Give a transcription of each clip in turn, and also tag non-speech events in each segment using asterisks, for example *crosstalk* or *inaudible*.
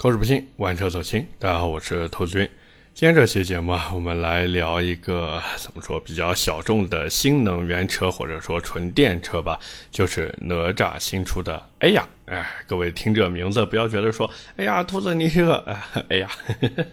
口齿不清，玩车走心。大家好，我是投资君。今天这期节目啊，我们来聊一个怎么说比较小众的新能源车，或者说纯电车吧，就是哪吒新出的。哎呀，哎，各位听这名字，不要觉得说，哎呀，兔子你这个，*laughs* 哎呀，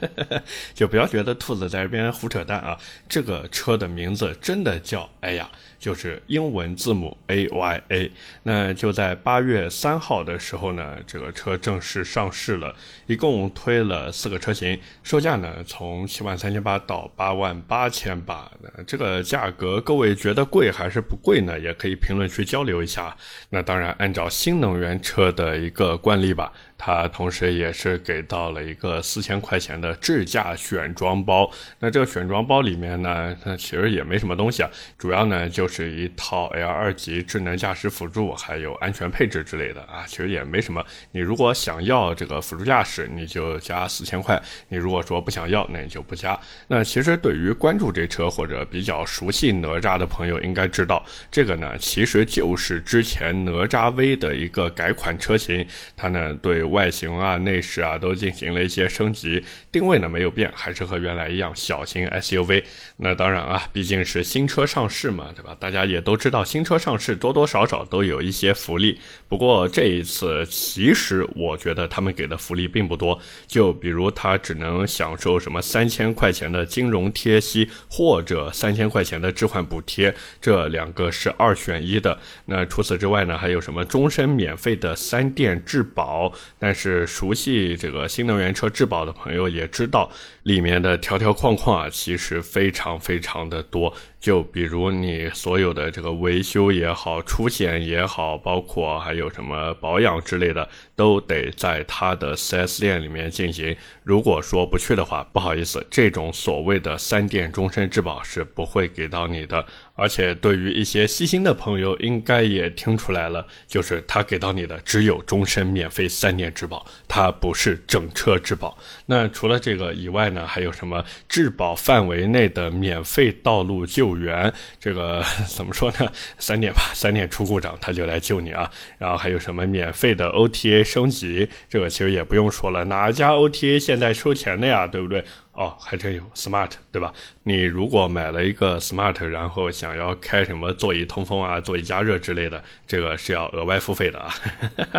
*laughs* 就不要觉得兔子在这边胡扯淡啊。这个车的名字真的叫哎呀。就是英文字母 A Y A，那就在八月三号的时候呢，这个车正式上市了，一共推了四个车型，售价呢从七万三千八到八万八千八，这个价格各位觉得贵还是不贵呢？也可以评论区交流一下。那当然，按照新能源原车的一个惯例吧。它同时也是给到了一个四千块钱的智驾选装包。那这个选装包里面呢，那其实也没什么东西啊，主要呢就是一套 L 二级智能驾驶辅助，还有安全配置之类的啊，其实也没什么。你如果想要这个辅助驾驶，你就加四千块；你如果说不想要，那你就不加。那其实对于关注这车或者比较熟悉哪吒的朋友，应该知道这个呢，其实就是之前哪吒 V 的一个改款车型，它呢对。外形啊、内饰啊都进行了一些升级，定位呢没有变，还是和原来一样小型 SUV。那当然啊，毕竟是新车上市嘛，对吧？大家也都知道，新车上市多多少少都有一些福利。不过这一次，其实我觉得他们给的福利并不多。就比如他只能享受什么三千块钱的金融贴息，或者三千块钱的置换补贴，这两个是二选一的。那除此之外呢，还有什么终身免费的三电质保？但是熟悉这个新能源车质保的朋友也知道，里面的条条框框啊，其实非常非常的多。就比如你所有的这个维修也好、出险也好，包括还有什么保养之类的，都得在它的 4S 店里面进行。如果说不去的话，不好意思，这种所谓的三电终身质保是不会给到你的。而且对于一些细心的朋友，应该也听出来了，就是他给到你的只有终身免费三年质保，它不是整车质保。那除了这个以外呢，还有什么质保范围内的免费道路救援？这个 *laughs* 怎么说呢？三点吧，三点出故障他就来救你啊。然后还有什么免费的 OTA 升级？这个其实也不用说了，哪家 OTA 现在收钱的呀？对不对？哦，还真有 smart，对吧？你如果买了一个 smart，然后想要开什么座椅通风啊、座椅加热之类的，这个是要额外付费的啊。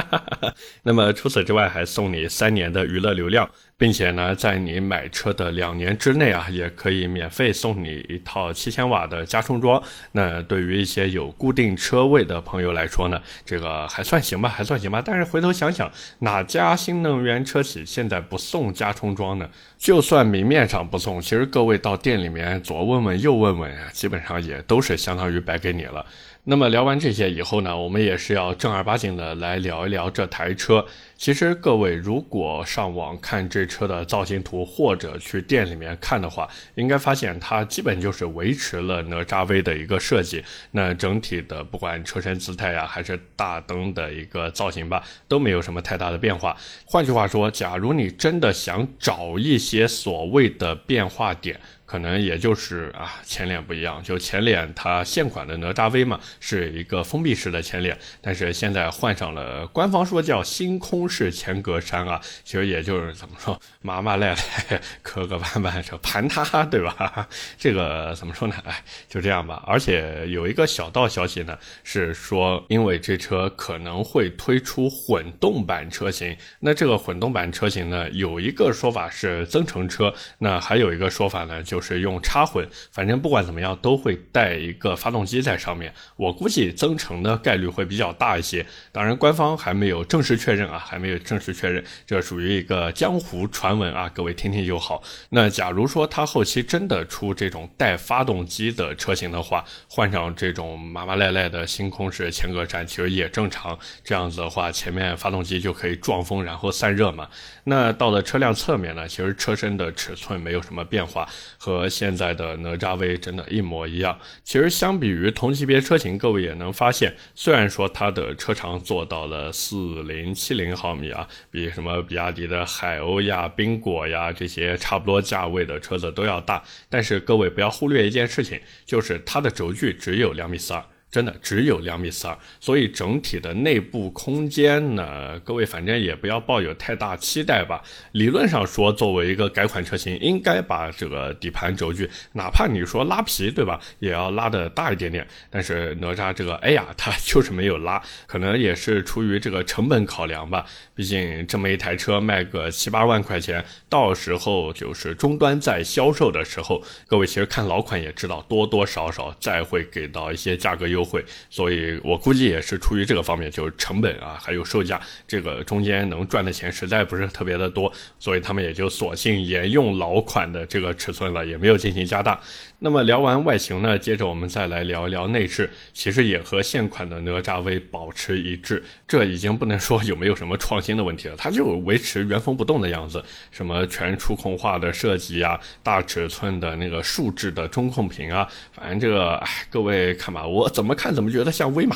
*laughs* 那么除此之外，还送你三年的娱乐流量。并且呢，在你买车的两年之内啊，也可以免费送你一套七千瓦的加充桩。那对于一些有固定车位的朋友来说呢，这个还算行吧，还算行吧。但是回头想想，哪家新能源车企现在不送加充桩呢？就算明面上不送，其实各位到店里面左问问右问问呀，基本上也都是相当于白给你了。那么聊完这些以后呢，我们也是要正儿八经的来聊一聊这台车。其实各位如果上网看这车的造型图，或者去店里面看的话，应该发现它基本就是维持了哪吒 V 的一个设计。那整体的不管车身姿态呀，还是大灯的一个造型吧，都没有什么太大的变化。换句话说，假如你真的想找一些所谓的变化点，可能也就是啊，前脸不一样，就前脸它现款的哪吒 V 嘛，是一个封闭式的前脸，但是现在换上了官方说叫星空式前格栅啊，其实也就是怎么说，麻麻赖赖，磕磕绊绊，这盘它，对吧？*laughs* 这个怎么说呢？哎，就这样吧。而且有一个小道消息呢，是说因为这车可能会推出混动版车型，那这个混动版车型呢，有一个说法是增程车，那还有一个说法呢就。就是用插混，反正不管怎么样都会带一个发动机在上面。我估计增程的概率会比较大一些。当然，官方还没有正式确认啊，还没有正式确认，这属于一个江湖传闻啊，各位听听就好。那假如说它后期真的出这种带发动机的车型的话，换上这种麻麻赖赖的星空式前格栅，其实也正常。这样子的话，前面发动机就可以撞风，然后散热嘛。那到了车辆侧面呢，其实车身的尺寸没有什么变化。和现在的哪吒 V 真的一模一样。其实相比于同级别车型，各位也能发现，虽然说它的车长做到了四零七零毫米啊，比什么比亚迪的海鸥呀、宾果呀这些差不多价位的车子都要大，但是各位不要忽略一件事情，就是它的轴距只有两米四二。真的只有两米四二，所以整体的内部空间呢，各位反正也不要抱有太大期待吧。理论上说，作为一个改款车型，应该把这个底盘轴距，哪怕你说拉皮，对吧，也要拉的大一点点。但是哪吒这个，哎呀，它就是没有拉，可能也是出于这个成本考量吧。毕竟这么一台车卖个七八万块钱，到时候就是终端在销售的时候，各位其实看老款也知道，多多少少再会给到一些价格优。优惠，所以我估计也是出于这个方面，就是成本啊，还有售价，这个中间能赚的钱实在不是特别的多，所以他们也就索性沿用老款的这个尺寸了，也没有进行加大。那么聊完外形呢，接着我们再来聊一聊内饰，其实也和现款的哪吒 V 保持一致，这已经不能说有没有什么创新的问题了，它就维持原封不动的样子，什么全触控化的设计啊，大尺寸的那个竖置的中控屏啊，反正这个，哎，各位看吧，我怎么。看怎么觉得像威马，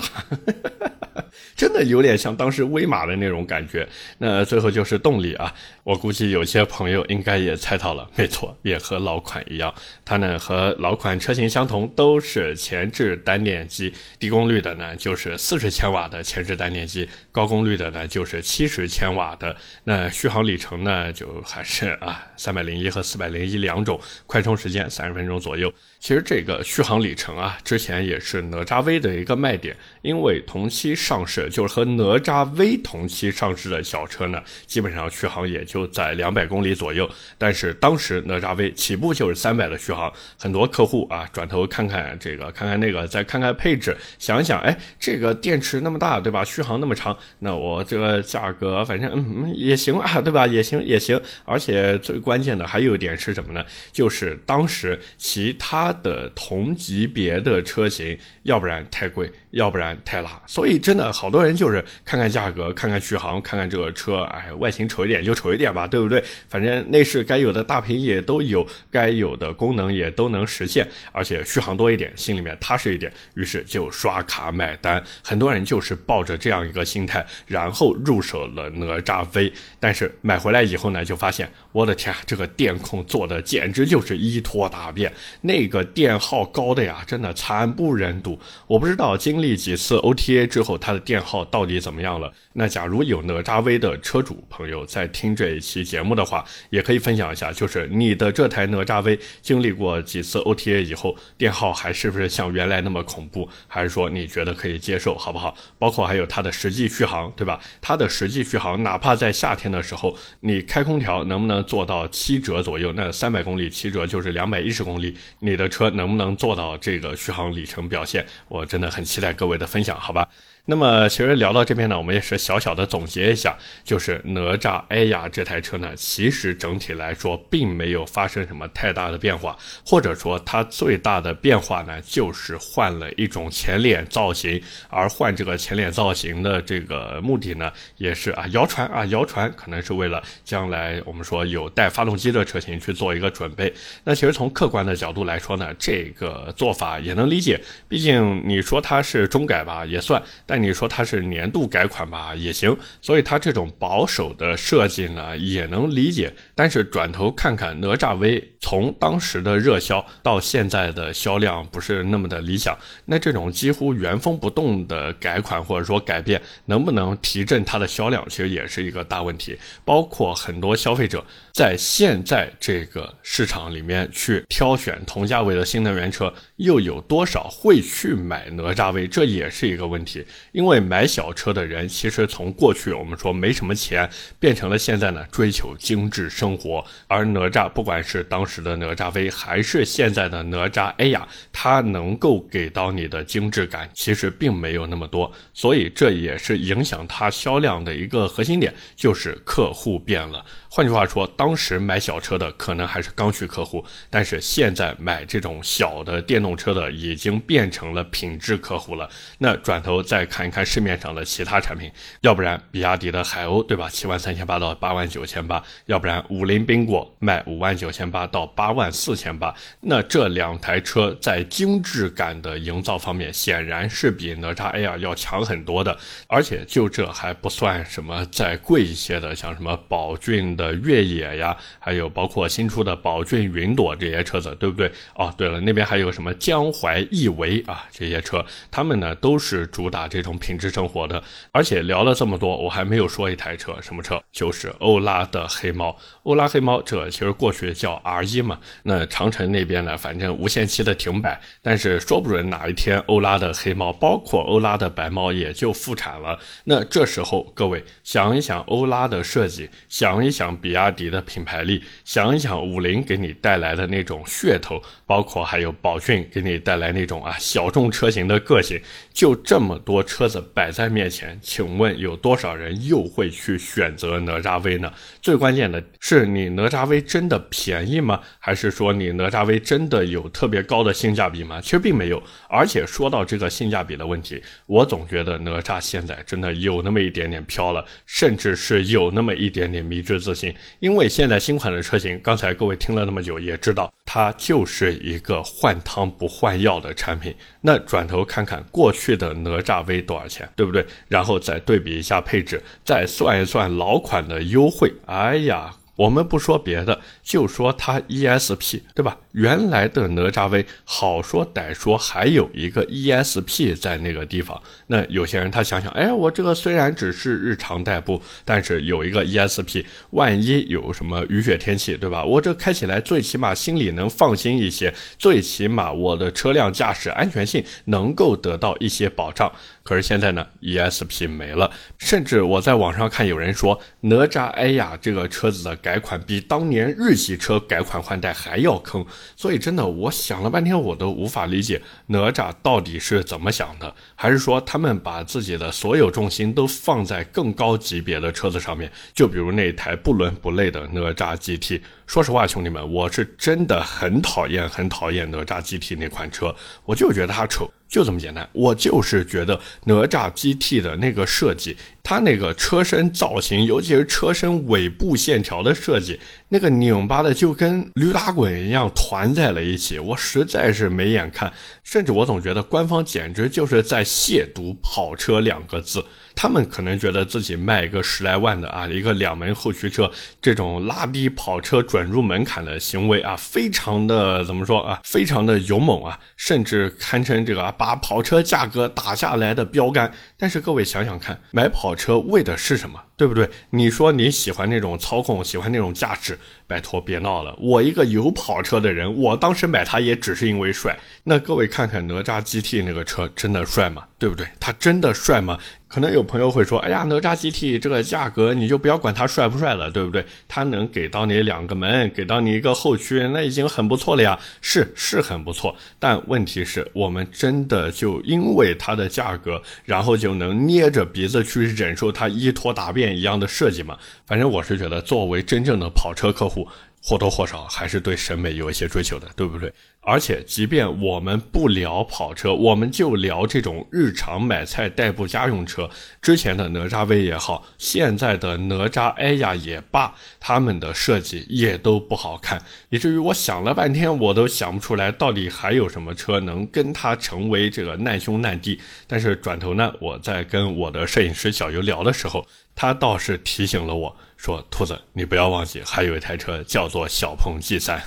真的有点像当时威马的那种感觉。那最后就是动力啊，我估计有些朋友应该也猜到了，没错，也和老款一样，它呢和老款车型相同，都是前置单电机，低功率的呢就是四十千瓦的前置单电机，高功率的呢就是七十千瓦的。那续航里程呢就还是啊三百零一和四百零一两种，快充时间三十分钟左右。其实这个续航里程啊，之前也是哪吒 V 的一个卖点，因为同期上市，就是和哪吒 V 同期上市的小车呢，基本上续航也就在两百公里左右。但是当时哪吒 V 起步就是三百的续航，很多客户啊，转头看看这个，看看那个，再看看配置，想想，哎，这个电池那么大，对吧？续航那么长，那我这个价格反正嗯也行啊，对吧？也行也行。而且最关键的还有一点是什么呢？就是当时其他。的同级别的车型，要不然太贵，要不然太拉，所以真的好多人就是看看价格，看看续航，看看这个车，哎，外形丑一点就丑一点吧，对不对？反正内饰该有的大屏也都有，该有的功能也都能实现，而且续航多一点，心里面踏实一点，于是就刷卡买单。很多人就是抱着这样一个心态，然后入手了哪吒 V，但是买回来以后呢，就发现，我的天，这个电控做的简直就是一坨大便，那个。电耗高的呀，真的惨不忍睹。我不知道今历几次 OTA 之后，它的电耗到底怎么样了。那假如有哪吒 V 的车主朋友在听这一期节目的话，也可以分享一下，就是你的这台哪吒 V 经历过几次 OTA 以后，电耗还是不是像原来那么恐怖，还是说你觉得可以接受，好不好？包括还有它的实际续航，对吧？它的实际续航，哪怕在夏天的时候，你开空调能不能做到七折左右？那三百公里七折就是两百一十公里，你的车能不能做到这个续航里程表现？我真的很期待各位的分享，好吧？那么其实聊到这边呢，我们也是小小的总结一下，就是哪吒哎呀这台车呢，其实整体来说并没有发生什么太大的变化，或者说它最大的变化呢，就是换了一种前脸造型，而换这个前脸造型的这个目的呢，也是啊谣传啊谣传，可能是为了将来我们说有带发动机的车型去做一个准备。那其实从客观的角度来说呢，这个做法也能理解，毕竟你说它是中改吧，也算。但你说它是年度改款吧，也行，所以它这种保守的设计呢，也能理解。但是转头看看哪吒 V，从当时的热销到现在的销量不是那么的理想，那这种几乎原封不动的改款或者说改变，能不能提振它的销量，其实也是一个大问题。包括很多消费者在现在这个市场里面去挑选同价位的新能源车，又有多少会去买哪吒 V，这也是一个问题。因为买小车的人，其实从过去我们说没什么钱，变成了现在呢追求精致生活。而哪吒，不管是当时的哪吒 V，还是现在的哪吒 A 呀，它能够给到你的精致感，其实并没有那么多。所以这也是影响它销量的一个核心点，就是客户变了。换句话说，当时买小车的可能还是刚需客户，但是现在买这种小的电动车的已经变成了品质客户了。那转头再。看一看市面上的其他产品，要不然比亚迪的海鸥，对吧？七万三千八到八万九千八，要不然五菱缤果卖五万九千八到八万四千八。那这两台车在精致感的营造方面，显然是比哪吒 Air 要强很多的。而且就这还不算什么再贵一些的，像什么宝骏的越野呀，还有包括新出的宝骏云朵这些车子，对不对？哦，对了，那边还有什么江淮逸维啊这些车，他们呢都是主打这种品质生活的。而且聊了这么多，我还没有说一台车，什么车？就是欧拉的黑猫。欧拉黑猫这其实过去叫 R 一嘛。那长城那边呢，反正无限期的停摆，但是说不准哪一天欧拉的黑猫，包括欧拉的白猫也就复产了。那这时候各位想一想欧拉的设计，想一想比亚迪的品牌力，想一想五菱给你带来的那种噱头，包括还有宝骏给你带来那种啊小众车型的个性，就这么多车子摆在面前，请问有多少人又会去选择哪吒 V 呢？最关键的是，你哪吒 V 真的便宜吗？还是说你哪吒 V 真的有特别高的性价比吗？其实并没有。而且说到这个性价比的问题，我总觉得哪吒现在真的有那么一点点飘了，甚至是有那么一点点迷之自信。因为现在新款的车型，刚才各位听了那么久，也知道它就是一个换汤不换药的产品。那转头看看过去的哪吒 V 多少钱，对不对？然后再对比一下配置，再算一算老款的优惠。哎呀！我们不说别的，就说它 ESP，对吧？原来的哪吒 V 好说歹说还有一个 ESP 在那个地方。那有些人他想想，哎，我这个虽然只是日常代步，但是有一个 ESP，万一有什么雨雪天气，对吧？我这开起来最起码心里能放心一些，最起码我的车辆驾驶安全性能够得到一些保障。可是现在呢，ESP 没了，甚至我在网上看有人说，哪吒 A 呀这个车子的改款比当年日系车改款换代还要坑，所以真的我想了半天，我都无法理解哪吒到底是怎么想的，还是说他们把自己的所有重心都放在更高级别的车子上面？就比如那台不伦不类的哪吒 GT。说实话，兄弟们，我是真的很讨厌、很讨厌哪吒 GT 那款车，我就觉得它丑，就这么简单。我就是觉得哪吒 GT 的那个设计，它那个车身造型，尤其是车身尾部线条的设计，那个拧巴的就跟驴打滚一样团在了一起，我实在是没眼看。甚至我总觉得官方简直就是在亵渎跑车两个字。他们可能觉得自己卖一个十来万的啊，一个两门后驱车，这种拉低跑车准入门槛的行为啊，非常的怎么说啊，非常的勇猛啊，甚至堪称这个把跑车价格打下来的标杆。但是各位想想看，买跑车为的是什么？对不对？你说你喜欢那种操控，喜欢那种驾驶，拜托别闹了。我一个有跑车的人，我当时买它也只是因为帅。那各位看看哪吒 GT 那个车，真的帅吗？对不对？它真的帅吗？可能有朋友会说，哎呀，哪吒 GT 这个价格，你就不要管它帅不帅了，对不对？它能给到你两个门，给到你一个后驱，那已经很不错了呀。是是很不错，但问题是我们真的就因为它的价格，然后就能捏着鼻子去忍受它一拖大一样的设计嘛？反正我是觉得，作为真正的跑车客户。或多或少还是对审美有一些追求的，对不对？而且，即便我们不聊跑车，我们就聊这种日常买菜代步家用车。之前的哪吒 V 也好，现在的哪吒 A 呀也罢，他们的设计也都不好看，以至于我想了半天，我都想不出来到底还有什么车能跟它成为这个难兄难弟。但是转头呢，我在跟我的摄影师小游聊的时候，他倒是提醒了我。说兔子，你不要忘记，还有一台车叫做小鹏 G 三。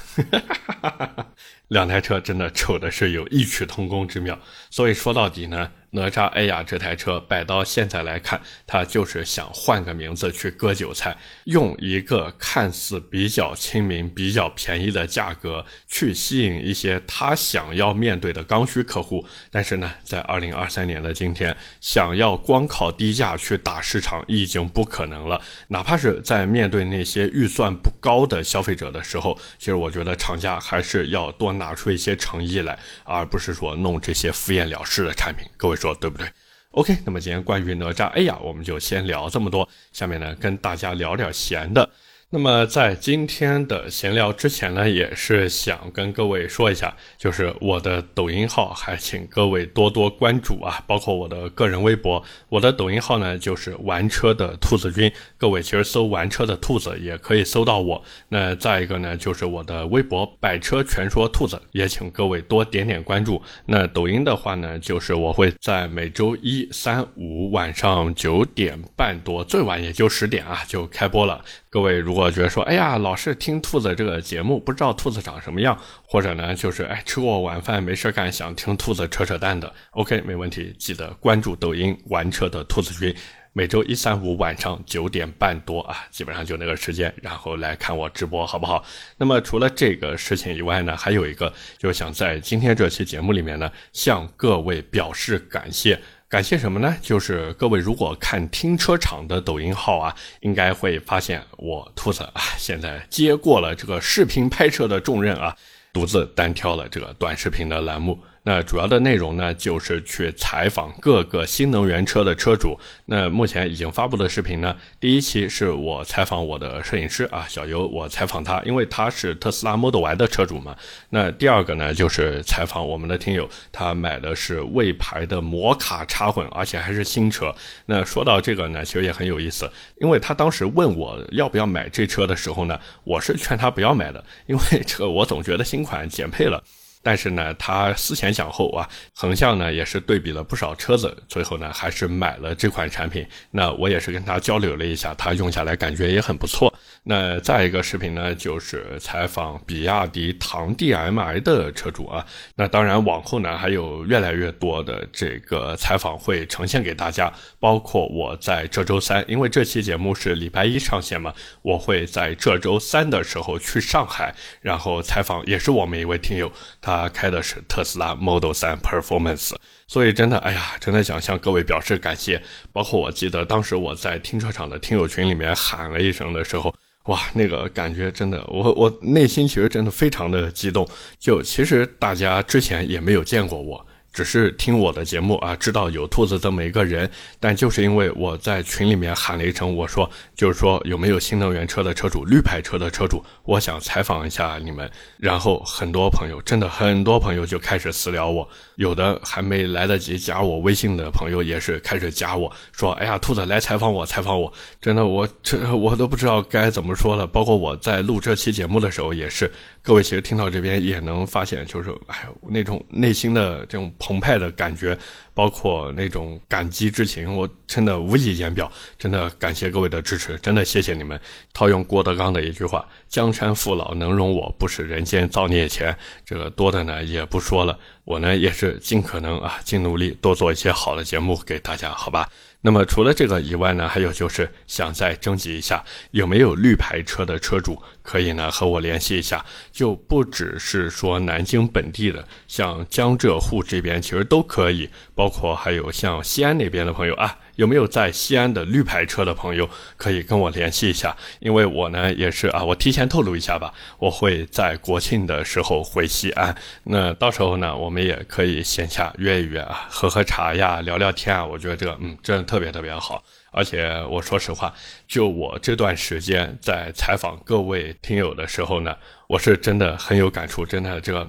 *laughs* 两台车真的丑的是有异曲同工之妙，*laughs* 所以说到底呢，哪吒 A 呀这台车摆到现在来看，它就是想换个名字去割韭菜，用一个看似比较亲民、比较便宜的价格去吸引一些他想要面对的刚需客户。但是呢，在二零二三年的今天，想要光靠低价去打市场已经不可能了。哪怕是在面对那些预算不高的消费者的时候，其实我觉得厂家还是要多。拿出一些诚意来，而不是说弄这些敷衍了事的产品。各位说对不对？OK，那么今天关于哪吒，哎呀，我们就先聊这么多。下面呢，跟大家聊点闲的。那么在今天的闲聊之前呢，也是想跟各位说一下，就是我的抖音号，还请各位多多关注啊，包括我的个人微博。我的抖音号呢就是玩车的兔子君，各位其实搜玩车的兔子也可以搜到我。那再一个呢，就是我的微博百车全说兔子，也请各位多点点关注。那抖音的话呢，就是我会在每周一、三、五晚上九点半多，最晚也就十点啊，就开播了。各位如果觉得说，哎呀，老是听兔子这个节目，不知道兔子长什么样，或者呢，就是哎吃过晚饭没事干，想听兔子扯扯淡的，OK，没问题，记得关注抖音玩车的兔子君，每周一、三、五晚上九点半多啊，基本上就那个时间，然后来看我直播，好不好？那么除了这个事情以外呢，还有一个，就是想在今天这期节目里面呢，向各位表示感谢。感谢什么呢？就是各位如果看停车场的抖音号啊，应该会发现我兔子啊，现在接过了这个视频拍摄的重任啊，独自单挑了这个短视频的栏目。那主要的内容呢，就是去采访各个新能源车的车主。那目前已经发布的视频呢，第一期是我采访我的摄影师啊，小游，我采访他，因为他是特斯拉 Model Y 的车主嘛。那第二个呢，就是采访我们的听友，他买的是魏牌的摩卡插混，而且还是新车。那说到这个呢，其实也很有意思，因为他当时问我要不要买这车的时候呢，我是劝他不要买的，因为这个我总觉得新款减配了。但是呢，他思前想后啊，横向呢也是对比了不少车子，最后呢还是买了这款产品。那我也是跟他交流了一下，他用下来感觉也很不错。那再一个视频呢，就是采访比亚迪唐 DMI 的车主啊。那当然往后呢还有越来越多的这个采访会呈现给大家，包括我在这周三，因为这期节目是礼拜一上线嘛，我会在这周三的时候去上海，然后采访也是我们一位听友他。他开的是特斯拉 Model 3 Performance，所以真的，哎呀，真的想向各位表示感谢。包括我记得当时我在停车场的听友群里面喊了一声的时候，哇，那个感觉真的，我我内心其实真的非常的激动。就其实大家之前也没有见过我。只是听我的节目啊，知道有兔子这么一个人，但就是因为我在群里面喊了一声，我说就是说有没有新能源车的车主、绿牌车的车主，我想采访一下你们。然后很多朋友，真的很多朋友就开始私聊我，有的还没来得及加我微信的朋友也是开始加我说，哎呀，兔子来采访我，采访我，真的我这 *laughs* 我都不知道该怎么说了。包括我在录这期节目的时候也是，各位其实听到这边也能发现，就是哎那种内心的这种。澎湃的感觉，包括那种感激之情，我真的无以言表。真的感谢各位的支持，真的谢谢你们。套用郭德纲的一句话：“江山父老能容我，不使人间造孽钱。”这个多的呢也不说了，我呢也是尽可能啊，尽努力多做一些好的节目给大家，好吧？那么除了这个以外呢，还有就是想再征集一下，有没有绿牌车的车主可以呢和我联系一下，就不只是说南京本地的，像江浙沪这边其实都可以，包括还有像西安那边的朋友啊。有没有在西安的绿牌车的朋友可以跟我联系一下？因为我呢也是啊，我提前透露一下吧，我会在国庆的时候回西安。那到时候呢，我们也可以线下约一约啊，喝喝茶呀，聊聊天啊。我觉得这个嗯，真的特别特别好。而且我说实话，就我这段时间在采访各位听友的时候呢，我是真的很有感触，真的这个。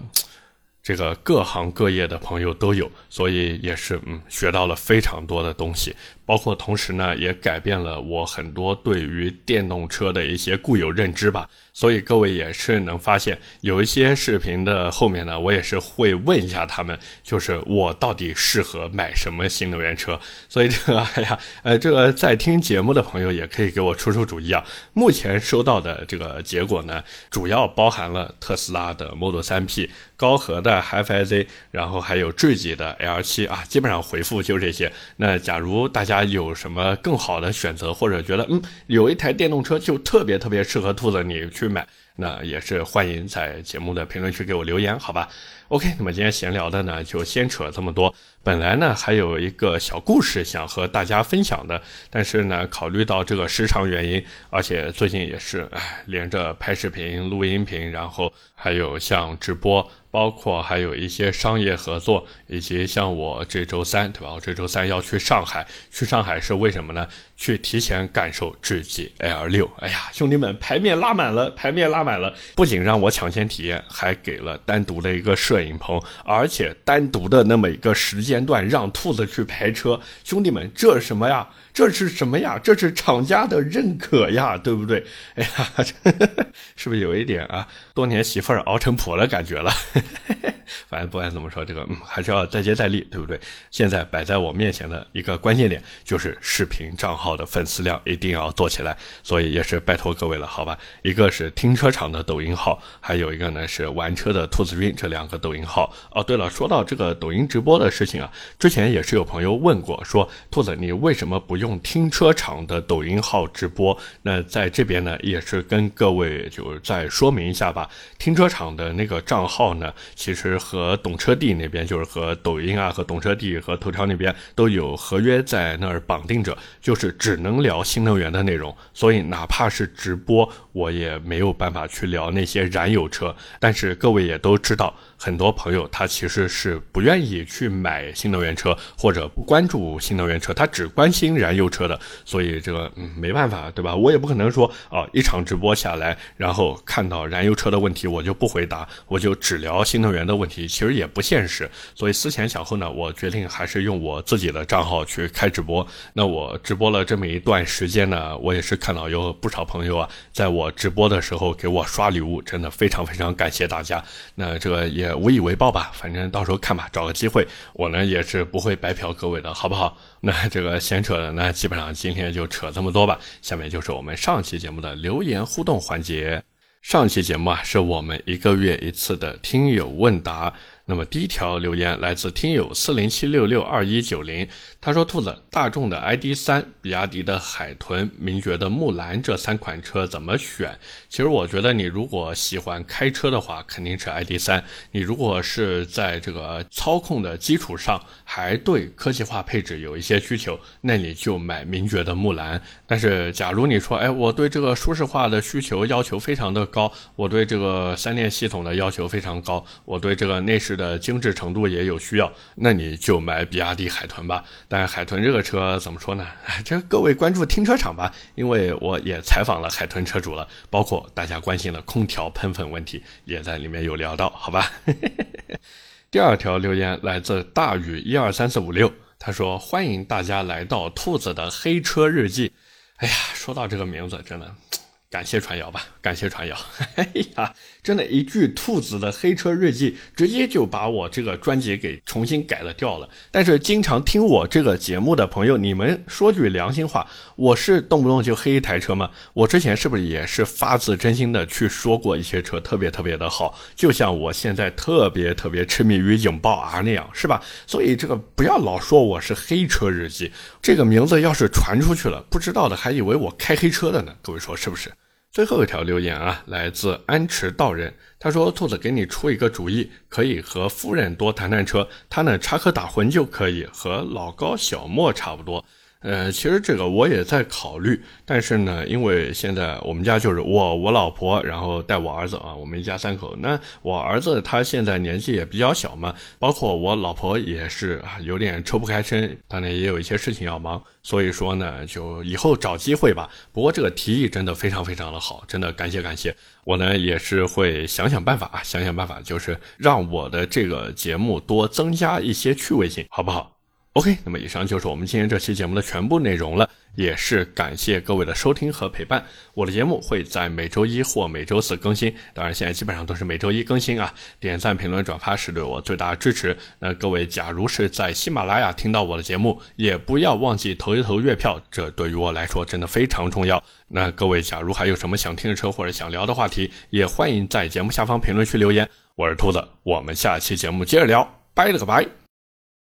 这个各行各业的朋友都有，所以也是嗯学到了非常多的东西，包括同时呢也改变了我很多对于电动车的一些固有认知吧。所以各位也是能发现，有一些视频的后面呢，我也是会问一下他们，就是我到底适合买什么新能源车。所以这个，*laughs* 哎呀，呃，这个在听节目的朋友也可以给我出出主意啊。目前收到的这个结果呢，主要包含了特斯拉的 Model 3P、高和的 HiFiZ，然后还有智己的 L7 啊，基本上回复就这些。那假如大家有什么更好的选择，或者觉得嗯，有一台电动车就特别特别适合兔子，你去。买那也是欢迎在节目的评论区给我留言，好吧？OK，那么今天闲聊的呢，就先扯这么多。本来呢还有一个小故事想和大家分享的，但是呢考虑到这个时长原因，而且最近也是哎连着拍视频、录音频，然后还有像直播。包括还有一些商业合作，以及像我这周三，对吧？我这周三要去上海，去上海是为什么呢？去提前感受智己 L 六。哎呀，兄弟们，排面拉满了，排面拉满了，不仅让我抢先体验，还给了单独的一个摄影棚，而且单独的那么一个时间段让兔子去排车。兄弟们，这什么呀？这是什么呀？这是厂家的认可呀，对不对？哎呀，*laughs* 是不是有一点啊？多年媳妇熬成婆的感觉了？*laughs* 反正不管怎么说，这个嗯还是要再接再厉，对不对？现在摆在我面前的一个关键点就是视频账号的粉丝量一定要做起来，所以也是拜托各位了，好吧？一个是停车场的抖音号，还有一个呢是玩车的兔子君这两个抖音号。哦，对了，说到这个抖音直播的事情啊，之前也是有朋友问过，说兔子你为什么不用？停车场的抖音号直播，那在这边呢，也是跟各位就再说明一下吧。停车场的那个账号呢，其实和懂车帝那边，就是和抖音啊、和懂车帝和头条那边都有合约在那儿绑定着，就是只能聊新能源的内容。所以哪怕是直播，我也没有办法去聊那些燃油车。但是各位也都知道。很多朋友他其实是不愿意去买新能源车，或者不关注新能源车，他只关心燃油车的，所以这个嗯没办法，对吧？我也不可能说啊一场直播下来，然后看到燃油车的问题我就不回答，我就只聊新能源的问题，其实也不现实。所以思前想后呢，我决定还是用我自己的账号去开直播。那我直播了这么一段时间呢，我也是看到有不少朋友啊，在我直播的时候给我刷礼物，真的非常非常感谢大家。那这个也。无以为报吧，反正到时候看吧，找个机会，我呢也是不会白嫖各位的，好不好？那这个闲扯的那，基本上今天就扯这么多吧。下面就是我们上期节目的留言互动环节。上期节目啊，是我们一个月一次的听友问答。那么第一条留言来自听友四零七六六二一九零，他说：“兔子，大众的 ID 三、比亚迪的海豚、名爵的木兰这三款车怎么选？”其实我觉得你如果喜欢开车的话，肯定是 ID 三；你如果是在这个操控的基础上还对科技化配置有一些需求，那你就买名爵的木兰。但是假如你说，哎，我对这个舒适化的需求要求非常的高，我对这个三电系统的要求非常高，我对这个内饰的精致程度也有需要，那你就买比亚迪海豚吧。但海豚这个车怎么说呢？*laughs* 这各位关注停车场吧，因为我也采访了海豚车主了，包括大家关心的空调喷粉问题，也在里面有聊到，好吧？*laughs* 第二条留言来自大宇一二三四五六，他说欢迎大家来到兔子的黑车日记。哎呀，说到这个名字，真的。感谢传谣吧，感谢传谣。*laughs* 哎呀，真的，一句“兔子的黑车日记”直接就把我这个专辑给重新改了掉了。但是经常听我这个节目的朋友，你们说句良心话，我是动不动就黑一台车吗？我之前是不是也是发自真心的去说过一些车特别特别的好？就像我现在特别特别痴迷于影豹 R 那样，是吧？所以这个不要老说我是黑车日记这个名字，要是传出去了，不知道的还以为我开黑车的呢。各位说是不是？最后一条留言啊，来自安池道人，他说：“兔子给你出一个主意，可以和夫人多谈谈车，他呢插科打诨就可以，和老高小莫差不多。”呃，其实这个我也在考虑，但是呢，因为现在我们家就是我、我老婆，然后带我儿子啊，我们一家三口。那我儿子他现在年纪也比较小嘛，包括我老婆也是啊，有点抽不开身，当然也有一些事情要忙，所以说呢，就以后找机会吧。不过这个提议真的非常非常的好，真的感谢感谢。我呢也是会想想办法啊，想想办法，就是让我的这个节目多增加一些趣味性，好不好？OK，那么以上就是我们今天这期节目的全部内容了，也是感谢各位的收听和陪伴。我的节目会在每周一或每周四更新，当然现在基本上都是每周一更新啊。点赞、评论、转发是对我最大的支持。那各位，假如是在喜马拉雅听到我的节目，也不要忘记投一投月票，这对于我来说真的非常重要。那各位，假如还有什么想听的车或者想聊的话题，也欢迎在节目下方评论区留言。我是兔子，我们下期节目接着聊，拜了个拜。